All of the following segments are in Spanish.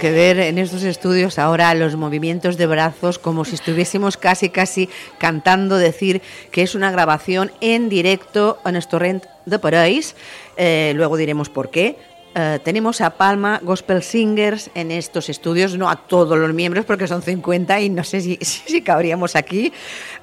que ver en estos estudios ahora los movimientos de brazos como si estuviésemos casi, casi cantando, decir que es una grabación en directo en Estorrent de París. Eh, luego diremos por qué. Eh, tenemos a Palma Gospel Singers en estos estudios, no a todos los miembros porque son 50 y no sé si, si, cabríamos aquí.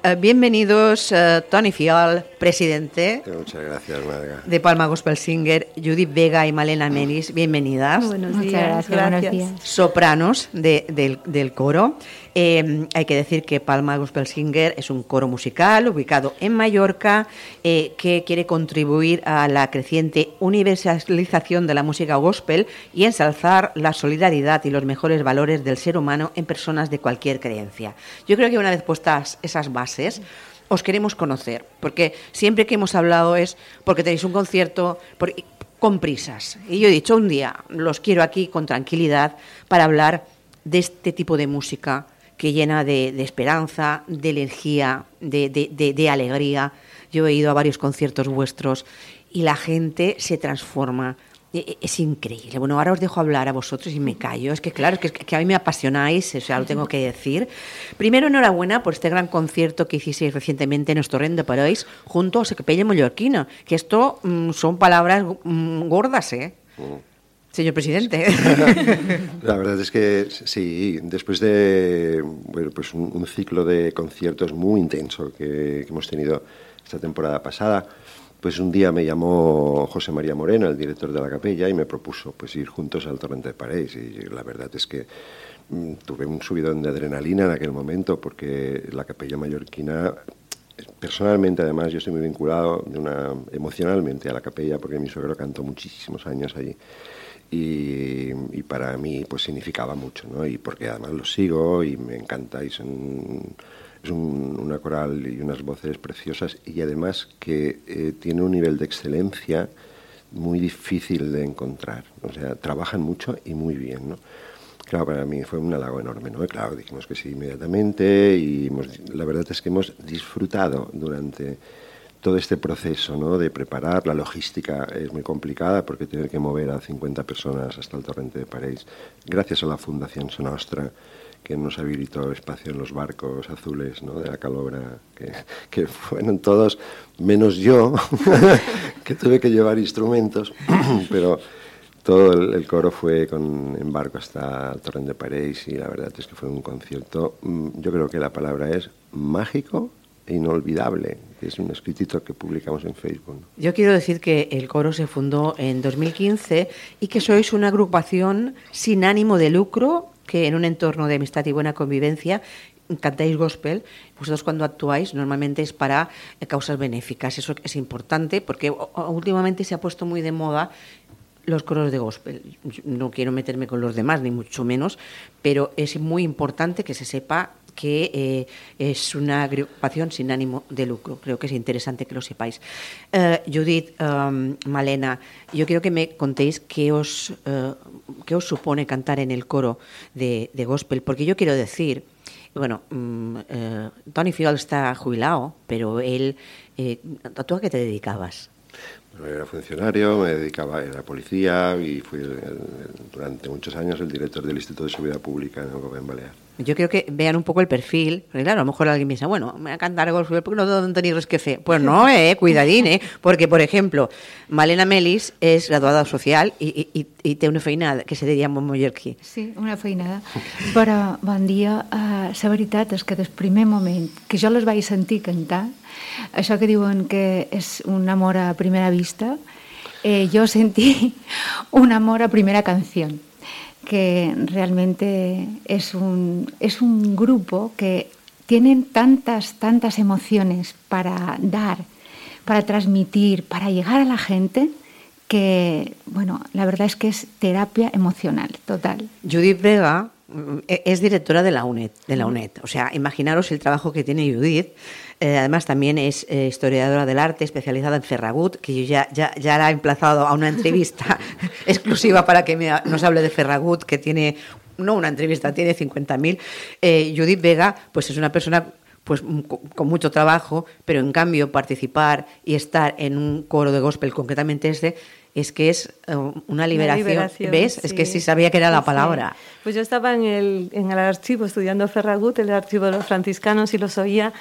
Eh, bienvenidos, uh, Tony Fial, presidente. Muchas gracias, Marga. De Palma Gospel Singer, Judith Vega y Malena Menis, bienvenidas. Buenos días, gracias. Sopranos de, del, del coro. Eh, hay que decir que Palma Gospel Singer es un coro musical ubicado en Mallorca eh, que quiere contribuir a la creciente universalización de la música gospel y ensalzar la solidaridad y los mejores valores del ser humano en personas de cualquier creencia. Yo creo que una vez puestas esas bases, os queremos conocer, porque siempre que hemos hablado es porque tenéis un concierto con prisas. Y yo he dicho un día, los quiero aquí con tranquilidad para hablar de este tipo de música que llena de, esperanza, de energía, de, alegría. Yo he ido a varios conciertos vuestros y la gente se transforma. E, e, Es increíble. Bueno, ahora os dejo hablar a vosotros y me callo. Es que claro, es que, que a mí me apasionáis, o sea, lo tengo que decir. Primero, enhorabuena por este gran concierto que hicisteis recientemente en Estorrent de París junto a Secapella Mallorquina, que esto mmm, son palabras mmm, gordas, ¿eh? Mm. Señor presidente. La verdad es que sí, después de bueno, pues un, ciclo de conciertos muy intenso que, hemos tenido esta temporada pasada, pues un día me llamó José María Moreno, el director de la capella, y me propuso pues ir juntos al Torrente de París. Y la verdad es que mm, tuve un subidón de adrenalina en aquel momento porque la capella mallorquina personalmente además yo estoy muy vinculado emocionalmente a la capella porque mi suegro cantó muchísimos años allí y, y, para mí pues significaba mucho, ¿no? Y porque además lo sigo y me encanta y son, es un, una coral y unas voces preciosas y además que eh, tiene un nivel de excelencia muy difícil de encontrar, o sea, trabajan mucho y muy bien, ¿no? Claro, para mí fue un halago enorme, ¿no? Claro, dijimos que sí inmediatamente y hemos, la verdad es que hemos disfrutado durante todo este proceso ¿no? de preparar. La logística es muy complicada porque tener que mover a 50 personas hasta el torrente de París, gracias a la Fundación Sonostra, que nos habilitó espacio en los barcos azules ¿no? de la Calobra, que, que fueron todos, menos yo, que tuve que llevar instrumentos, pero todo el, coro fue con en barco hasta el torrente de París y la verdad es que fue un concierto, mm, yo creo que la palabra es mágico e inolvidable, que es un escritito que publicamos en Facebook. Yo quiero decir que el coro se fundó en 2015 y que sois una agrupación sin ánimo de lucro que en un entorno de amistad y buena convivencia cantáis gospel, vosotros cuando actuáis normalmente es para causas benéficas. Eso es importante porque últimamente se ha puesto muy de moda los coros de gospel. No quiero meterme con los demás, ni mucho menos, pero es muy importante que se sepa que eh, es una agrupación sin ánimo de lucro. Creo que es interesante que lo sepáis. Uh, Judith, um, Malena, yo quiero que me contéis qué os, uh, qué os supone cantar en el coro de, de gospel, porque yo quiero decir, bueno, um, uh, Tony Fiol está jubilado, pero él, eh, ¿tú a qué te dedicabas? Era funcionario, me dedicaba a la policía y fui el, el, durante muchos años el director del Instituto de Seguridad Pública en el Gobierno Balear. Yo creo que vean un poco el perfil, porque claro, a lo mejor alguien piensa, bueno, me voy a cantar gospel porque no tengo tenir res que fer. Pues no, eh, cuidadín, eh, porque, por ejemplo, Malena Melis és graduada social i, i té una feinada que se diria en mallorquí. Sí, una feinada. Però, bon dia, uh, la veritat és que des primer moment que jo les vaig sentir cantar, això que diuen que és un amor a primera vista, eh, jo sentí un amor a primera canció que realmente es un, es un grupo que tienen tantas, tantas emociones para dar, para transmitir, para llegar a la gente, que, bueno, la verdad es que es terapia emocional, total. Judith Vega es directora de la UNED, de la UNED. O sea, imaginaros el trabajo que tiene Judith. Eh, además, también es eh, historiadora del arte, especializada en Ferragut, que yo ya, ya, ya la he emplazado a una entrevista exclusiva para que me, nos hable de Ferragut, que tiene, no una entrevista, tiene 50.000. Eh, Judith Vega, pues es una persona pues con mucho trabajo, pero en cambio participar y estar en un coro de gospel, concretamente este, es que es eh, una liberación. ¿Ves? Es que sí sabía que era la palabra. Pues yo estaba en el, en el archivo estudiando Ferragut, el archivo de los franciscanos, y los oía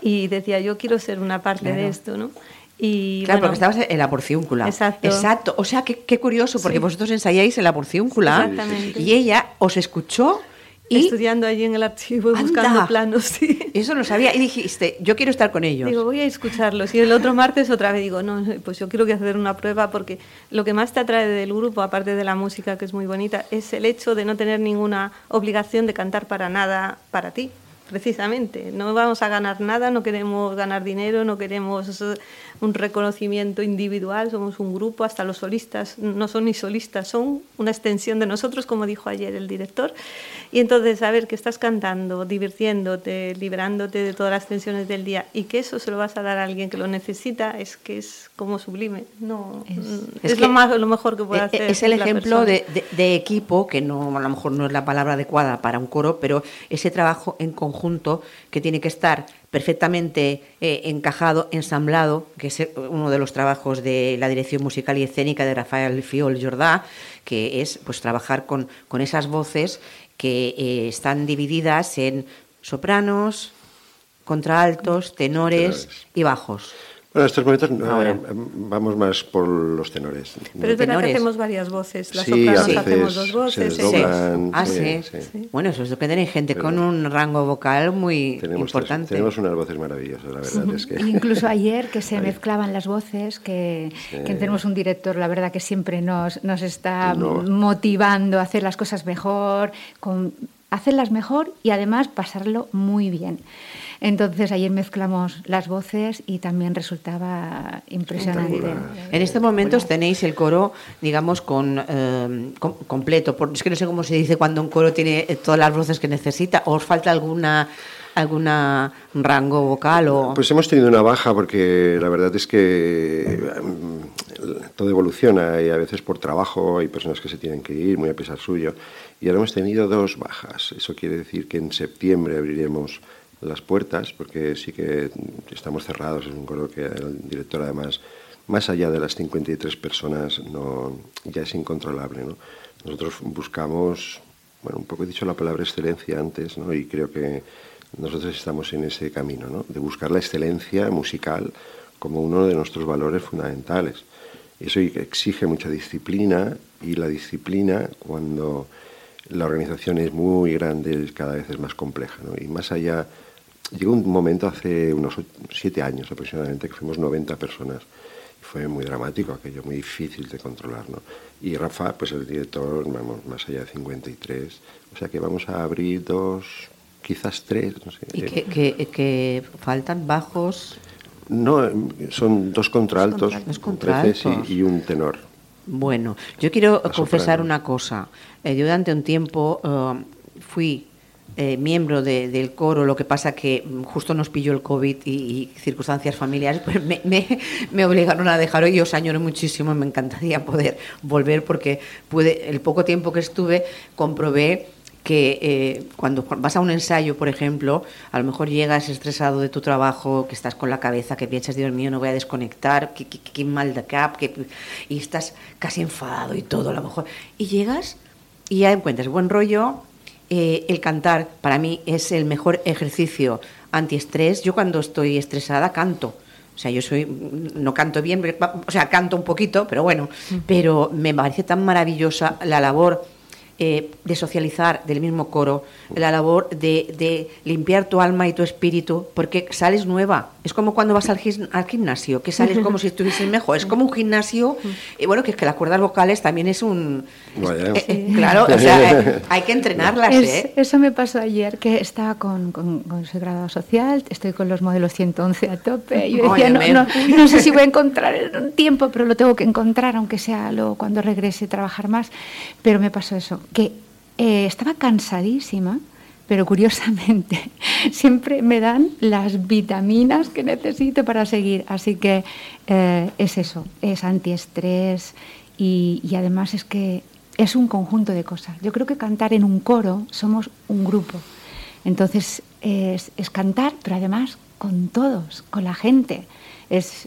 y decía, yo quiero ser una parte de esto, ¿no? Y, claro, porque estabas en la porciúncula. Exacto. Exacto. O sea, qué, curioso, porque vosotros ensayáis en la porciúncula y ella os escuchó y estudiando allí en el archivo buscando planos. Sí. Eso lo sabía y dijiste, yo quiero estar con ellos. Digo, voy a escucharlos. Y el otro martes otra vez digo, no, pues yo quiero que hacer una prueba porque lo que más te atrae del grupo, aparte de la música que es muy bonita, es el hecho de no tener ninguna obligación de cantar para nada para ti precisamente. No vamos a ganar nada, no queremos ganar dinero, no queremos un reconocimiento individual, somos un grupo, hasta los solistas no son ni solistas, son una extensión de nosotros, como dijo ayer el director. Y entonces, saber que estás cantando, divirtiéndote, liberándote de todas las tensiones del día y que eso se lo vas a dar a alguien que lo necesita, es que es como sublime. No, es, lo, más, lo mejor que puede e, e, hacer. Es el ejemplo de, de, equipo, que no, a lo mejor no es la palabra adecuada para un coro, pero ese trabajo en conjunto que tiene que estar perfectamente eh, encajado, ensamblado, que es uno de los trabajos de la dirección musical y escénica de Rafael Fiol Jordá, que es pues trabajar con, con esas voces que eh, están divididas en sopranos, contraaltos, tenores y bajos. Bueno, en estos momentos eh, vamos más por los tenores. Pero es verdad que hacemos varias voces. Las sí, sopranos hacemos dos voces. sí. Ah, sí. Bueno, eso es lo que tenéis gente con un rango vocal muy importante. tenemos unas voces maravillosas, la verdad. es que... Incluso ayer que se mezclaban las voces, que, que, tenemos un director, la verdad que siempre nos, nos está motivando a hacer las cosas mejor, con, hacerlas mejor y además pasarlo muy bien. Entonces ayer mezclamos las voces y también resultaba impresionante. En este momento tenéis el coro, digamos, con, eh, completo. es que no sé cómo se dice cuando un coro tiene todas las voces que necesita. ¿O os falta alguna alguna rango vocal o pues hemos tenido una baja porque la verdad es que todo evoluciona y a veces por trabajo hay personas que se tienen que ir muy a pesar suyo y ahora hemos tenido dos bajas eso quiere decir que en septiembre abriremos las puertas, porque sí que estamos cerrados, es un coro que el director además, más allá de las 53 personas, no, ya es incontrolable. ¿no? Nosotros buscamos, bueno, un poco he dicho la palabra excelencia antes, ¿no? y creo que nosotros estamos en ese camino, ¿no? de buscar la excelencia musical como uno de nuestros valores fundamentales. Eso exige mucha disciplina y la disciplina cuando la organización es muy grande cada vez es más compleja. ¿no? Y más allá Llegó un momento hace unos siete años aproximadamente que fuimos 90 personas. Fue muy dramático aquello, muy difícil de controlar. ¿no? Y Rafa, pues el director, vamos, más allá de 53. O sea que vamos a abrir dos, quizás tres. No sé. ¿Y que, que, faltan bajos? No, son dos contraltos, dos contraltos. Y, un tenor. Bueno, yo quiero confesar una cosa. Eh, yo durante un tiempo eh, fui eh, miembro del coro, lo que pasa que justo nos pilló el COVID y, circunstancias familiares, pues me, me, obligaron a dejar hoy. Yo os añoro muchísimo, me encantaría poder volver porque pude, el poco tiempo que estuve comprobé que eh, cuando vas a un ensayo, por ejemplo, a lo mejor llegas estresado de tu trabajo, que estás con la cabeza, que piensas, Dios mío, no voy a desconectar, que, mal de cap, que, y estás casi enfadado y todo, a lo mejor. Y llegas y ya encuentras buen rollo, eh, el cantar para mí es el mejor ejercicio antiestrés. Yo cuando estoy estresada canto. O sea, yo soy, no canto bien, o sea, canto un poquito, pero bueno, pero me parece tan maravillosa la labor eh, de socializar del mismo coro, la labor de, de, limpiar tu alma y tu espíritu, porque sales nueva. Es como cuando vas al, al gimnasio, que sales como si estuvieses mejor. Es como un gimnasio, y bueno, que es que las cuerdas vocales también es un... Eh, eh, claro, o sea, hay que entrenarlas. Eso me pasó ayer, que estaba con, con, con ese grado social, estoy con los modelos 111 a tope, y yo decía, no, no, no, sé si voy a encontrar un tiempo, pero lo tengo que encontrar, aunque sea lo, cuando regrese a trabajar más. Pero me pasó eso, que eh, estaba cansadísima, pero curiosamente siempre me dan las vitaminas que necesito para seguir. Así que eh, es eso, es antiestrés y, y además es que es un conjunto de cosas. Yo creo que cantar en un coro somos un grupo. Entonces es, es, cantar, pero además con todos, con la gente. Es,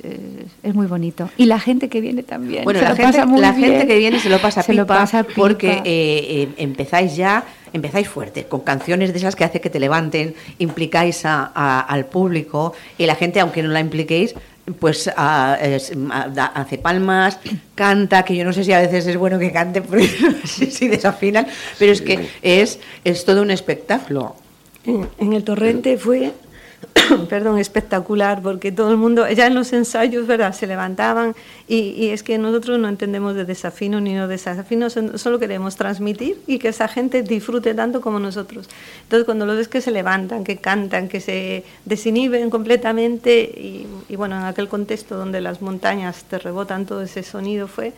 es, muy bonito. Y la gente que viene también. Bueno, la, gente, la gente que viene se lo pasa, se lo pasa pipa porque eh, eh, empezáis ya, empezáis fuerte, con canciones de esas que hace que te levanten, implicáis a, al público y la gente, aunque no la impliquéis, pues hace palmas, canta, que yo no sé si a veces es bueno que cante porque si, desafinan, pero es que es, es todo un espectáculo. en el torrente fue perdón, espectacular, porque todo el mundo, ya en los ensayos, ¿verdad?, se levantaban y, es que nosotros no entendemos de desafino ni no desafino, solo queremos transmitir y que esa gente disfrute tanto como nosotros. Entonces, cuando lo ves que se levantan, que cantan, que se desinhiben completamente y, y bueno, en aquel contexto donde las montañas te rebotan todo ese sonido fue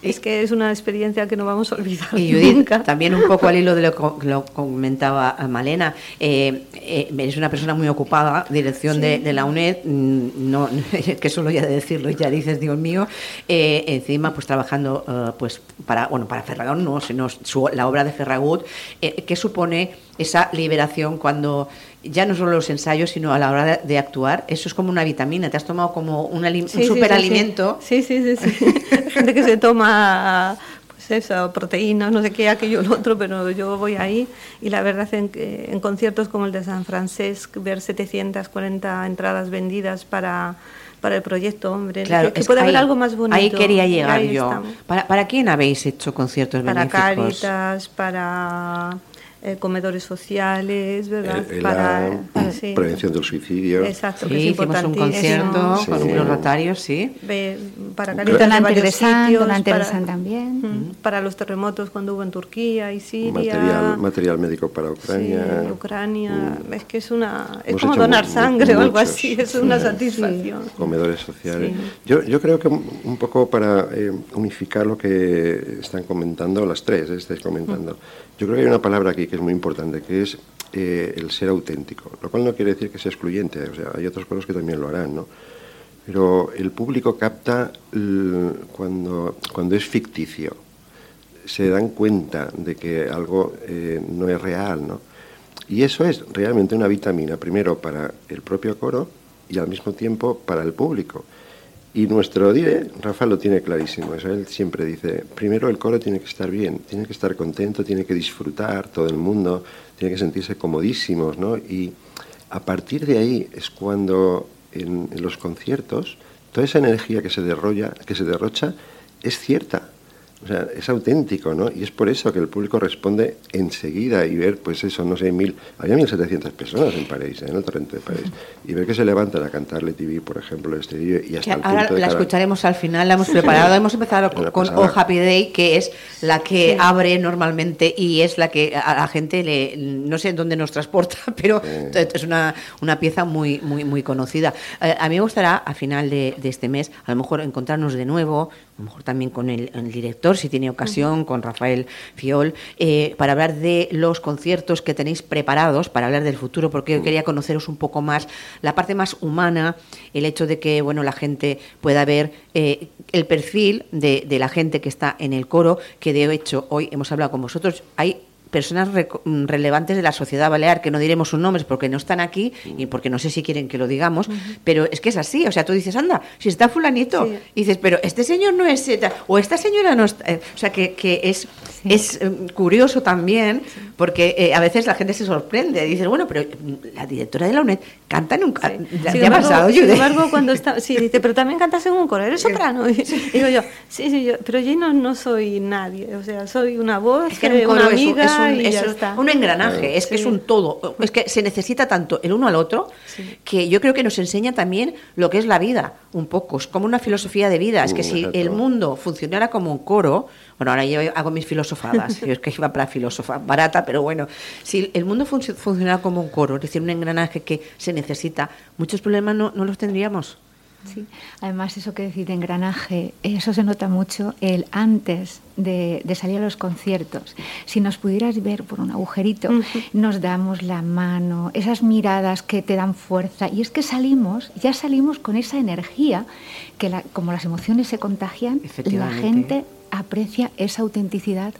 es que es una experiencia que no vamos a olvidar. Y Judith, también un poco al hilo de lo que lo comentaba Malena, eh, eh, eres una persona muy ocupada, dirección de, la UNED, mm, no, que solo ya de decirlo ya dices, Dios mío, eh, encima pues trabajando pues para, bueno, para Ferragut, no, sino la obra de Ferragut, ¿qué supone esa liberación cuando ya no solo los ensayos, sino a la hora de, actuar, eso es como una vitamina, te has tomado como un, un superalimento. Sí, sí, sí, sí. gente que se toma pues eso, proteínas, no sé qué, aquello, lo otro, pero yo voy ahí y la verdad en, en conciertos como el de San Francisco, ver 740 entradas vendidas para para el proyecto, hombre. Claro, que, puede haber algo más bonito. Ahí quería llegar yo. ¿Para, ¿Para, quién habéis hecho conciertos para benéficos? Para Caritas, para eh, comedores sociales, ¿verdad? para, prevención del suicidio. Exacto, sí, que es hicimos un concierto sí. con los rotarios, sí. para Caritas de varios sitios, para, también. Para los terremotos cuando hubo en Turquía y Siria. Material, material médico para Ucrania. Ucrania. Mm. Es que es una es como donar sangre o algo así, es una satisfacción. Comedores sociales. Yo, yo creo que un poco para eh, unificar lo que están comentando las tres, eh, estáis comentando. Yo creo que hay una palabra aquí que es muy importante, que es eh, el ser auténtico, lo cual no quiere decir que sea excluyente, o sea, hay otros pueblos que también lo harán, ¿no? Pero el público capta cuando, cuando es ficticio, se dan cuenta de que algo eh, no es real, ¿no? Y eso es realmente una vitamina, primero para el propio coro y al mismo tiempo para el público. Y nuestro dire, Rafa lo tiene clarísimo, eso él siempre dice, primero el coro tiene que estar bien, tiene que estar contento, tiene que disfrutar todo el mundo, tiene que sentirse comodísimos, ¿no? Y a partir de ahí es cuando en, los conciertos toda esa energía que se, que se derrocha es cierta, o sea, es auténtico, ¿no? Y es por eso que el público responde enseguida y ver, pues eso, no sé, mil, había 1.700 personas en París, en el torrente de París, y ver que se levantan a cantarle TV, por ejemplo, este día, y hasta el Ahora la escucharemos al final, la hemos preparado, hemos empezado con, Oh Happy Day, que es la que abre normalmente y es la que a la gente le, no sé dónde nos transporta, pero es una, una pieza muy, muy, muy conocida. Eh, a mí me gustará, a final de, de este mes, a lo mejor encontrarnos de nuevo, a lo mejor también con el, director, si tiene ocasión, con Rafael Fiol, eh, para hablar de los conciertos que tenéis preparados, para hablar del futuro, porque yo quería conoceros un poco más la parte más humana, el hecho de que bueno la gente pueda ver eh, el perfil de, de la gente que está en el coro, que de hecho hoy hemos hablado con vosotros. Hay personas mm, relevantes de la sociedad balear, que no diremos sus nombres porque no están aquí y porque no sé si quieren que lo digamos, pero es que es así, o sea, tú dices, anda, si está fulanito, y dices, pero este señor no es, o esta señora no está, eh, o sea, que, que es, es em, curioso también, porque eh, a veces la gente se sorprende, dices, bueno, pero mm, la directora de la UNED canta nunca, ¿te ha pasado, Sin embargo, cuando está, sí, dice, pero también cantas en un coro, eres soprano, y digo yo, sí, sí, yo, pero yo no, no soy nadie, o sea, soy una voz, es que una amiga, es un, engranaje, es que es un todo. Es que se necesita tanto el uno al otro que yo creo que nos enseña también lo que es la vida, un poco. Es como una filosofía de vida. Es que mm, si el mundo funcionara como un coro, bueno, ahora yo hago mis filosofadas, yo es que iba para filósofa, barata, pero bueno, si el mundo funcionara como un coro, es decir, un engranaje que se necesita, muchos problemas no, no los tendríamos. Sí. Además, eso que decir engranaje, eso se nota mucho el antes de, salir a los conciertos. Si nos pudieras ver por un agujerito, nos damos la mano, esas miradas que te dan fuerza. Y es que salimos, ya salimos con esa energía, que como las emociones se contagian, la gente aprecia esa autenticidad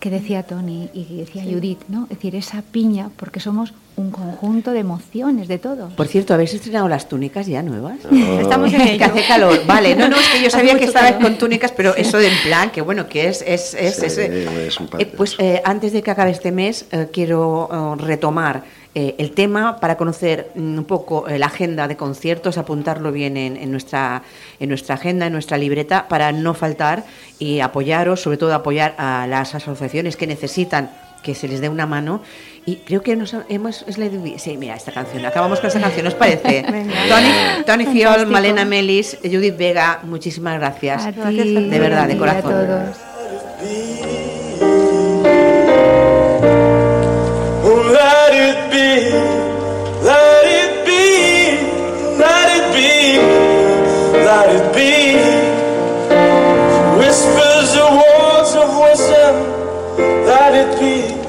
que decía Tony y decía Judith, ¿no? Es decir, esa piña, porque somos un conjunto de emociones, de todo. Por cierto, ¿habéis estrenado las túnicas ya nuevas? Estamos en ello. Que hace calor. Vale, no, no, es que yo sabía que calor. con túnicas, pero eso de en plan, que bueno, que es... es, es, Sí, es- es un Eh, pues eh, antes de que acabe este mes, eh, quiero eh, retomar eh, el tema para conocer mm, un poco eh, la agenda de conciertos, apuntarlo bien en, en nuestra, en nuestra agenda, en nuestra libreta, para no faltar y apoyaros, sobre todo apoyar a las asociaciones que necesitan que se les dé una mano. Y creo que nos hemos. Es la sí, mira, esta canción. Acabamos con esta canción, ¿os parece? Tony, Tony Fiol. Malena Melis, Judith Vega, muchísimas gracias. A ti, De verdad, de corazón. A todos. let it be, let it be, let it be.